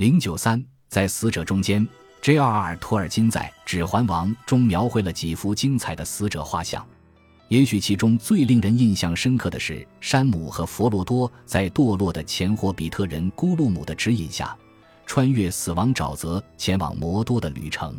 零九三，在死者中间，J.R.R. 托尔金在《指环王》中描绘了几幅精彩的死者画像。也许其中最令人印象深刻的是山姆和佛罗多在堕落的前霍比特人咕噜姆的指引下，穿越死亡沼泽前往摩多的旅程。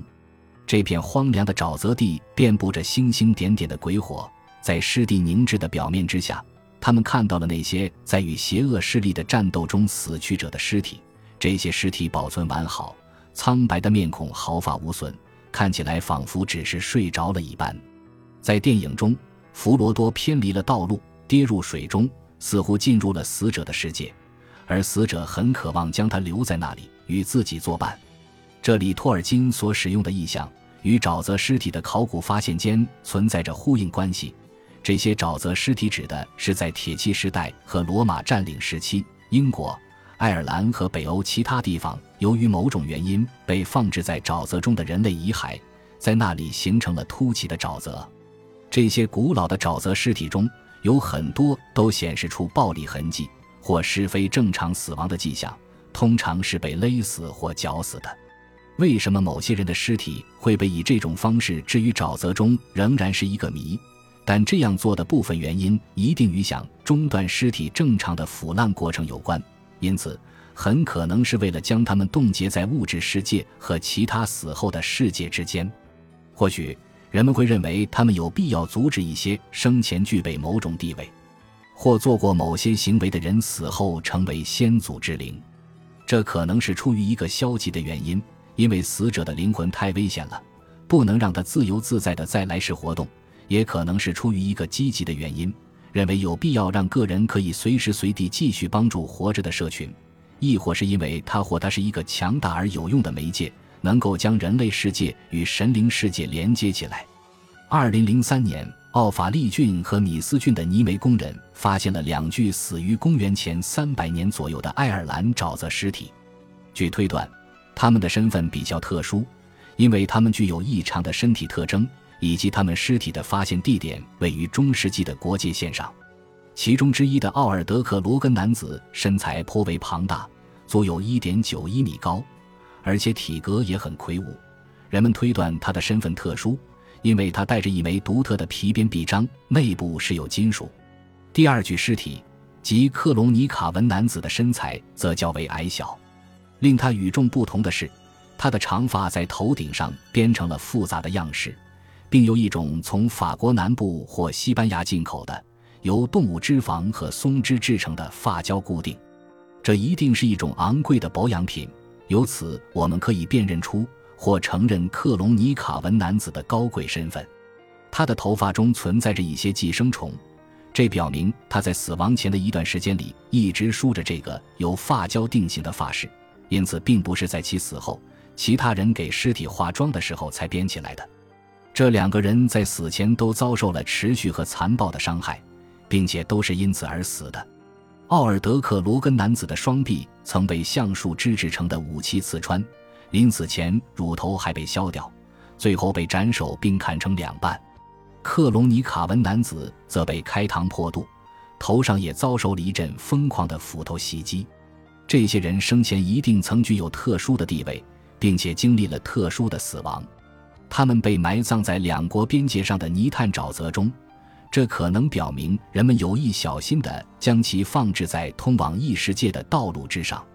这片荒凉的沼泽地遍布着星星点点的鬼火，在湿地凝滞的表面之下，他们看到了那些在与邪恶势力的战斗中死去者的尸体。这些尸体保存完好，苍白的面孔毫发无损，看起来仿佛只是睡着了一般。在电影中，弗罗多偏离了道路，跌入水中，似乎进入了死者的世界，而死者很渴望将他留在那里，与自己作伴。这里托尔金所使用的意象与沼泽尸体的考古发现间存在着呼应关系。这些沼泽尸体指的是在铁器时代和罗马占领时期，英国。爱尔兰和北欧其他地方，由于某种原因被放置在沼泽中的人类遗骸，在那里形成了凸起的沼泽。这些古老的沼泽尸体中有很多都显示出暴力痕迹或是非正常死亡的迹象，通常是被勒死或绞死的。为什么某些人的尸体会被以这种方式置于沼泽中，仍然是一个谜。但这样做的部分原因一定与想中断尸体正常的腐烂过程有关。因此，很可能是为了将他们冻结在物质世界和其他死后的世界之间。或许人们会认为他们有必要阻止一些生前具备某种地位或做过某些行为的人死后成为先祖之灵。这可能是出于一个消极的原因，因为死者的灵魂太危险了，不能让他自由自在的在来世活动；也可能是出于一个积极的原因。认为有必要让个人可以随时随地继续帮助活着的社群，亦或是因为他或他是一个强大而有用的媒介，能够将人类世界与神灵世界连接起来。二零零三年，奥法利郡和米斯郡的泥煤工人发现了两具死于公元前三百年左右的爱尔兰沼泽尸体。据推断，他们的身份比较特殊，因为他们具有异常的身体特征。以及他们尸体的发现地点位于中世纪的国界线上，其中之一的奥尔德克罗根男子身材颇为庞大，足有一点九一米高，而且体格也很魁梧。人们推断他的身份特殊，因为他带着一枚独特的皮鞭臂章，内部是有金属。第二具尸体即克隆尼卡文男子的身材则较为矮小，令他与众不同的是，他的长发在头顶上编成了复杂的样式。并由一种从法国南部或西班牙进口的由动物脂肪和松脂制成的发胶固定，这一定是一种昂贵的保养品。由此，我们可以辨认出或承认克隆尼卡文男子的高贵身份。他的头发中存在着一些寄生虫，这表明他在死亡前的一段时间里一直梳着这个由发胶定型的发饰，因此并不是在其死后，其他人给尸体化妆的时候才编起来的。这两个人在死前都遭受了持续和残暴的伤害，并且都是因此而死的。奥尔德克罗根男子的双臂曾被橡树枝制成的武器刺穿，临死前乳头还被削掉，最后被斩首并砍成两半。克隆尼卡文男子则被开膛破肚，头上也遭受了一阵疯狂的斧头袭击。这些人生前一定曾具有特殊的地位，并且经历了特殊的死亡。他们被埋葬在两国边界上的泥炭沼泽中，这可能表明人们有意小心地将其放置在通往异世界的道路之上。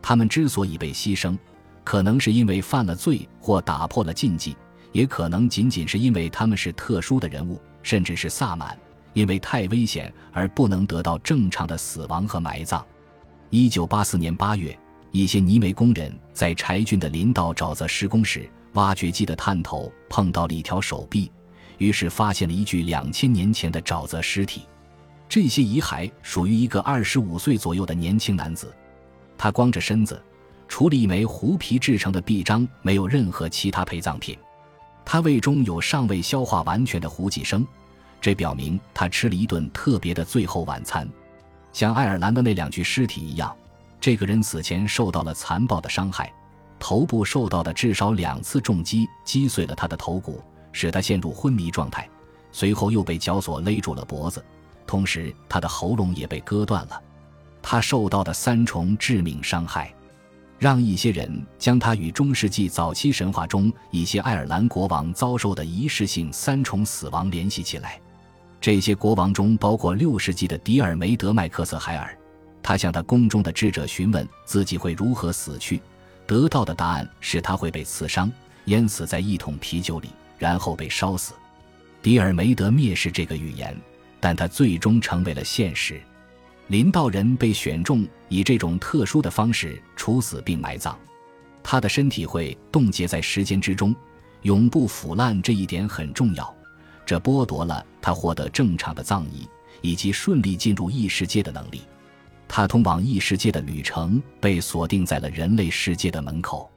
他们之所以被牺牲，可能是因为犯了罪或打破了禁忌，也可能仅仅是因为他们是特殊的人物，甚至是萨满，因为太危险而不能得到正常的死亡和埋葬。一九八四年八月，一些泥煤工人在柴郡的林道沼泽施工时。挖掘机的探头碰到了一条手臂，于是发现了一具两千年前的沼泽尸体。这些遗骸属于一个二十五岁左右的年轻男子，他光着身子，除了一枚狐皮制成的臂章，没有任何其他陪葬品。他胃中有尚未消化完全的胡寄生，这表明他吃了一顿特别的最后晚餐。像爱尔兰的那两具尸体一样，这个人死前受到了残暴的伤害。头部受到的至少两次重击击碎了他的头骨，使他陷入昏迷状态。随后又被绞索勒住了脖子，同时他的喉咙也被割断了。他受到的三重致命伤害，让一些人将他与中世纪早期神话中一些爱尔兰国王遭受的仪式性三重死亡联系起来。这些国王中包括六世纪的迪尔梅德麦克瑟海尔，他向他宫中的智者询问自己会如何死去，得到的答案是他会被刺伤，淹死在一桶啤酒里，然后被烧死。迪尔梅德蔑视这个预言，但他最终成为了现实。林道人被选中，以这种特殊的方式处死并埋葬。他的身体会冻结在时间之中，永不腐烂。这一点很重要，这剥夺了他获得正常的葬仪以及顺利进入异世界的能力。他通往异世界的旅程被锁定在了人类世界的门口。